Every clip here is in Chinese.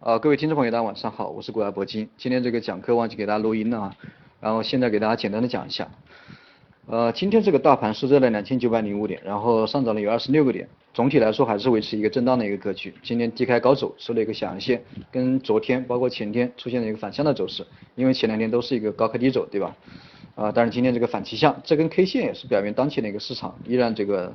啊，各位听众朋友，大家晚上好，我是国外铂金。今天这个讲课忘记给大家录音了啊，然后现在给大家简单的讲一下。呃，今天这个大盘收在了两千九百零五点，然后上涨了有二十六个点，总体来说还是维持一个震荡的一个格局。今天低开高走，收了一个小阳线，跟昨天包括前天出现了一个反向的走势，因为前两天都是一个高开低走，对吧？啊，但是今天这个反气象，这根 K 线也是表明当前的一个市场依然这个。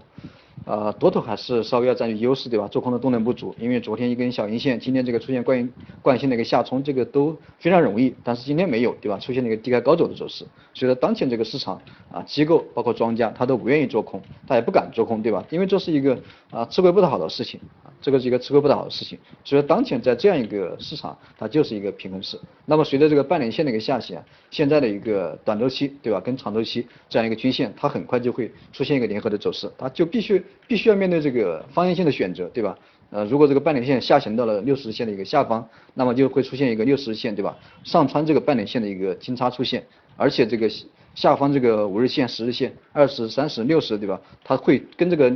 呃，多头还是稍微要占据优势，对吧？做空的动能不足，因为昨天一根小阴线，今天这个出现惯惯性的一个下冲，这个都非常容易，但是今天没有，对吧？出现了一个低开高走的走势，所以说当前这个市场啊，机构包括庄家他都不愿意做空，他也不敢做空，对吧？因为这是一个啊吃亏不讨好的事情，这个是一个吃亏不讨好的事情，所以说当前在这样一个市场，它就是一个平衡市。那么随着这个半年线的一个下行，现在的一个短周期，对吧？跟长周期这样一个均线，它很快就会出现一个联合的走势，它就必须。必须要面对这个方向性的选择，对吧？呃，如果这个半年线下行到了六十日线的一个下方，那么就会出现一个六十日线，对吧？上穿这个半年线的一个金叉出现，而且这个下方这个五日线、十日线、二十、三十、六十，对吧？它会跟这个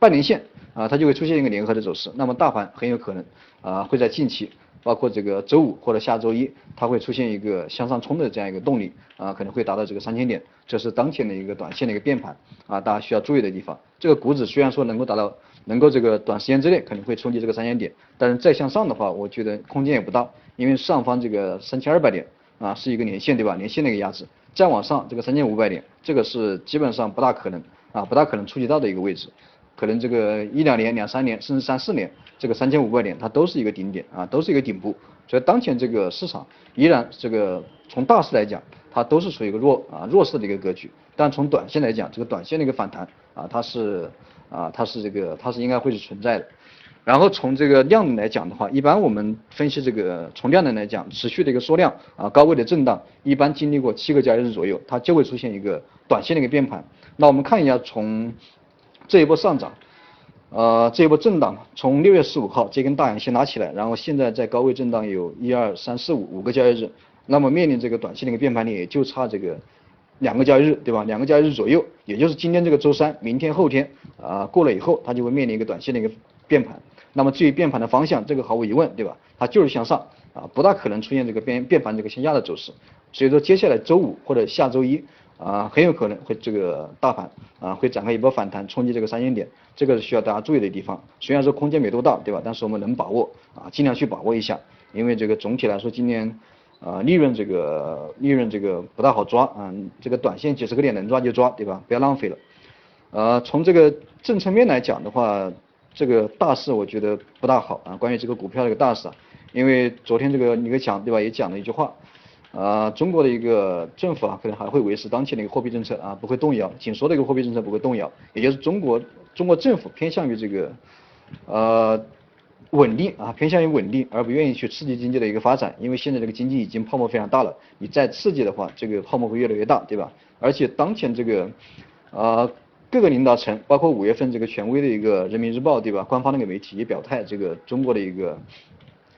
半年线啊，它就会出现一个联合的走势。那么大盘很有可能啊会在近期。包括这个周五或者下周一，它会出现一个向上冲的这样一个动力啊，可能会达到这个三千点，这是当前的一个短线的一个变盘啊，大家需要注意的地方。这个股指虽然说能够达到，能够这个短时间之内可能会冲击这个三千点，但是再向上的话，我觉得空间也不大，因为上方这个三千二百点啊是一个年线对吧？年线的一个压制，再往上这个三千五百点，这个是基本上不大可能啊，不大可能触及到的一个位置。可能这个一两年、两三年，甚至三四年，这个三千五百点它都是一个顶点啊，都是一个顶部。所以当前这个市场依然这个从大势来讲，它都是处于一个弱啊弱势的一个格局。但从短线来讲，这个短线的一个反弹啊，它是啊它是这个它是应该会是存在的。然后从这个量能来讲的话，一般我们分析这个从量能来讲，持续的一个缩量啊高位的震荡，一般经历过七个交易日左右，它就会出现一个短线的一个变盘。那我们看一下从。这一波上涨，呃，这一波震荡，从六月十五号这根大阳线拉起来，然后现在在高位震荡有一二三四五五个交易日，那么面临这个短期的一个变盘点，也就差这个两个交易日，对吧？两个交易日左右，也就是今天这个周三，明天后天啊过了以后，它就会面临一个短线的一个变盘。那么至于变盘的方向，这个毫无疑问，对吧？它就是向上啊，不大可能出现这个变变盘这个向下的走势。所以说接下来周五或者下周一。啊，很有可能会这个大盘啊会展开一波反弹，冲击这个三千点，这个是需要大家注意的地方。虽然说空间没多大，对吧？但是我们能把握啊，尽量去把握一下。因为这个总体来说，今年啊利润这个利润这个不大好抓啊，这个短线几十个点能抓就抓，对吧？不要浪费了。呃，从这个政策面来讲的话，这个大势我觉得不大好啊。关于这个股票这个大势啊，因为昨天这个李克强对吧也讲了一句话。啊，中国的一个政府啊，可能还会维持当前的一个货币政策啊，不会动摇，紧缩的一个货币政策不会动摇，也就是中国中国政府偏向于这个呃稳定啊，偏向于稳定，而不愿意去刺激经济的一个发展，因为现在这个经济已经泡沫非常大了，你再刺激的话，这个泡沫会越来越大，对吧？而且当前这个啊各个领导层，包括五月份这个权威的一个人民日报，对吧？官方那个媒体也表态，这个中国的一个。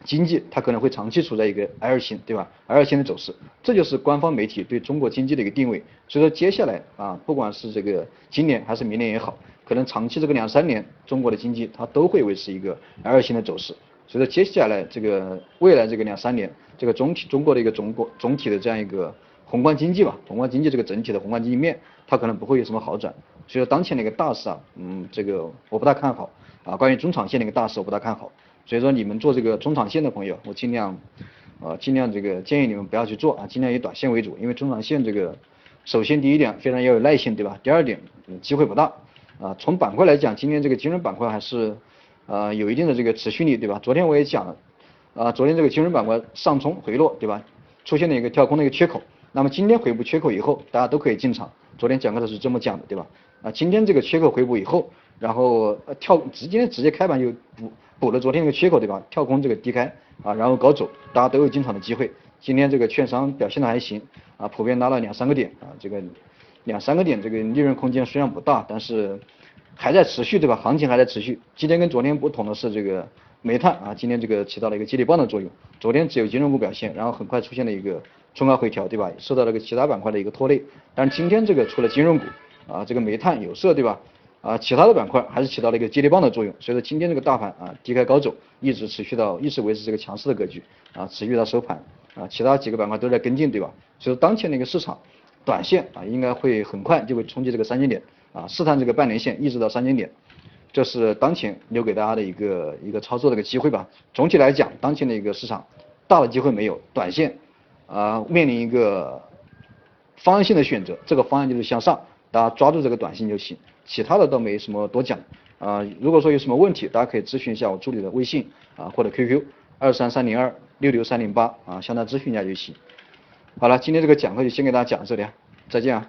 经济它可能会长期处在一个 L 型，对吧？L 型的走势，这就是官方媒体对中国经济的一个定位。所以说接下来啊，不管是这个今年还是明年也好，可能长期这个两三年，中国的经济它都会维持一个 L 型的走势。所以说接下来这个未来这个两三年，这个总体中国的一个总国总体的这样一个宏观经济吧，宏观经济这个整体的宏观经济面，它可能不会有什么好转。所以说当前的一个大势啊，嗯，这个我不大看好啊。关于中长线的一个大势，我不大看好。所以说你们做这个中长线的朋友，我尽量，呃，尽量这个建议你们不要去做啊，尽量以短线为主，因为中长线这个，首先第一点非常要有耐心，对吧？第二点机会不大啊。从板块来讲，今天这个金融板块还是呃有一定的这个持续力，对吧？昨天我也讲了，啊，昨天这个金融板块上冲回落，对吧？出现了一个跳空的一个缺口，那么今天回补缺口以后，大家都可以进场。昨天讲课的是这么讲的，对吧？啊，今天这个缺口回补以后，然后呃跳直接直接开盘就补。补了昨天那个缺口对吧？跳空这个低开啊，然后搞走，大家都有进场的机会。今天这个券商表现的还行啊，普遍拉了两三个点啊，这个两三个点这个利润空间虽然不大，但是还在持续对吧？行情还在持续。今天跟昨天不同的是这个煤炭啊，今天这个起到了一个接力棒的作用。昨天只有金融股表现，然后很快出现了一个冲高回调对吧？受到了个其他板块的一个拖累。但是今天这个除了金融股啊，这个煤炭有色对吧？啊，其他的板块还是起到了一个接力棒的作用，所以说今天这个大盘啊低开高走，一直持续到一直维持这个强势的格局啊，持续到收盘啊，其他几个板块都在跟进，对吧？所以说当前的一个市场，短线啊应该会很快就会冲击这个三千点啊，试探这个半年线一直到三千点，这是当前留给大家的一个一个操作的一个机会吧。总体来讲，当前的一个市场大的机会没有，短线啊面临一个方向性的选择，这个方向就是向上，大家抓住这个短线就行。其他的倒没什么多讲啊，如果说有什么问题，大家可以咨询一下我助理的微信啊或者 QQ 二三三零二六六三零八啊，向他咨询一下就行。好了，今天这个讲课就先给大家讲到这里啊，再见啊。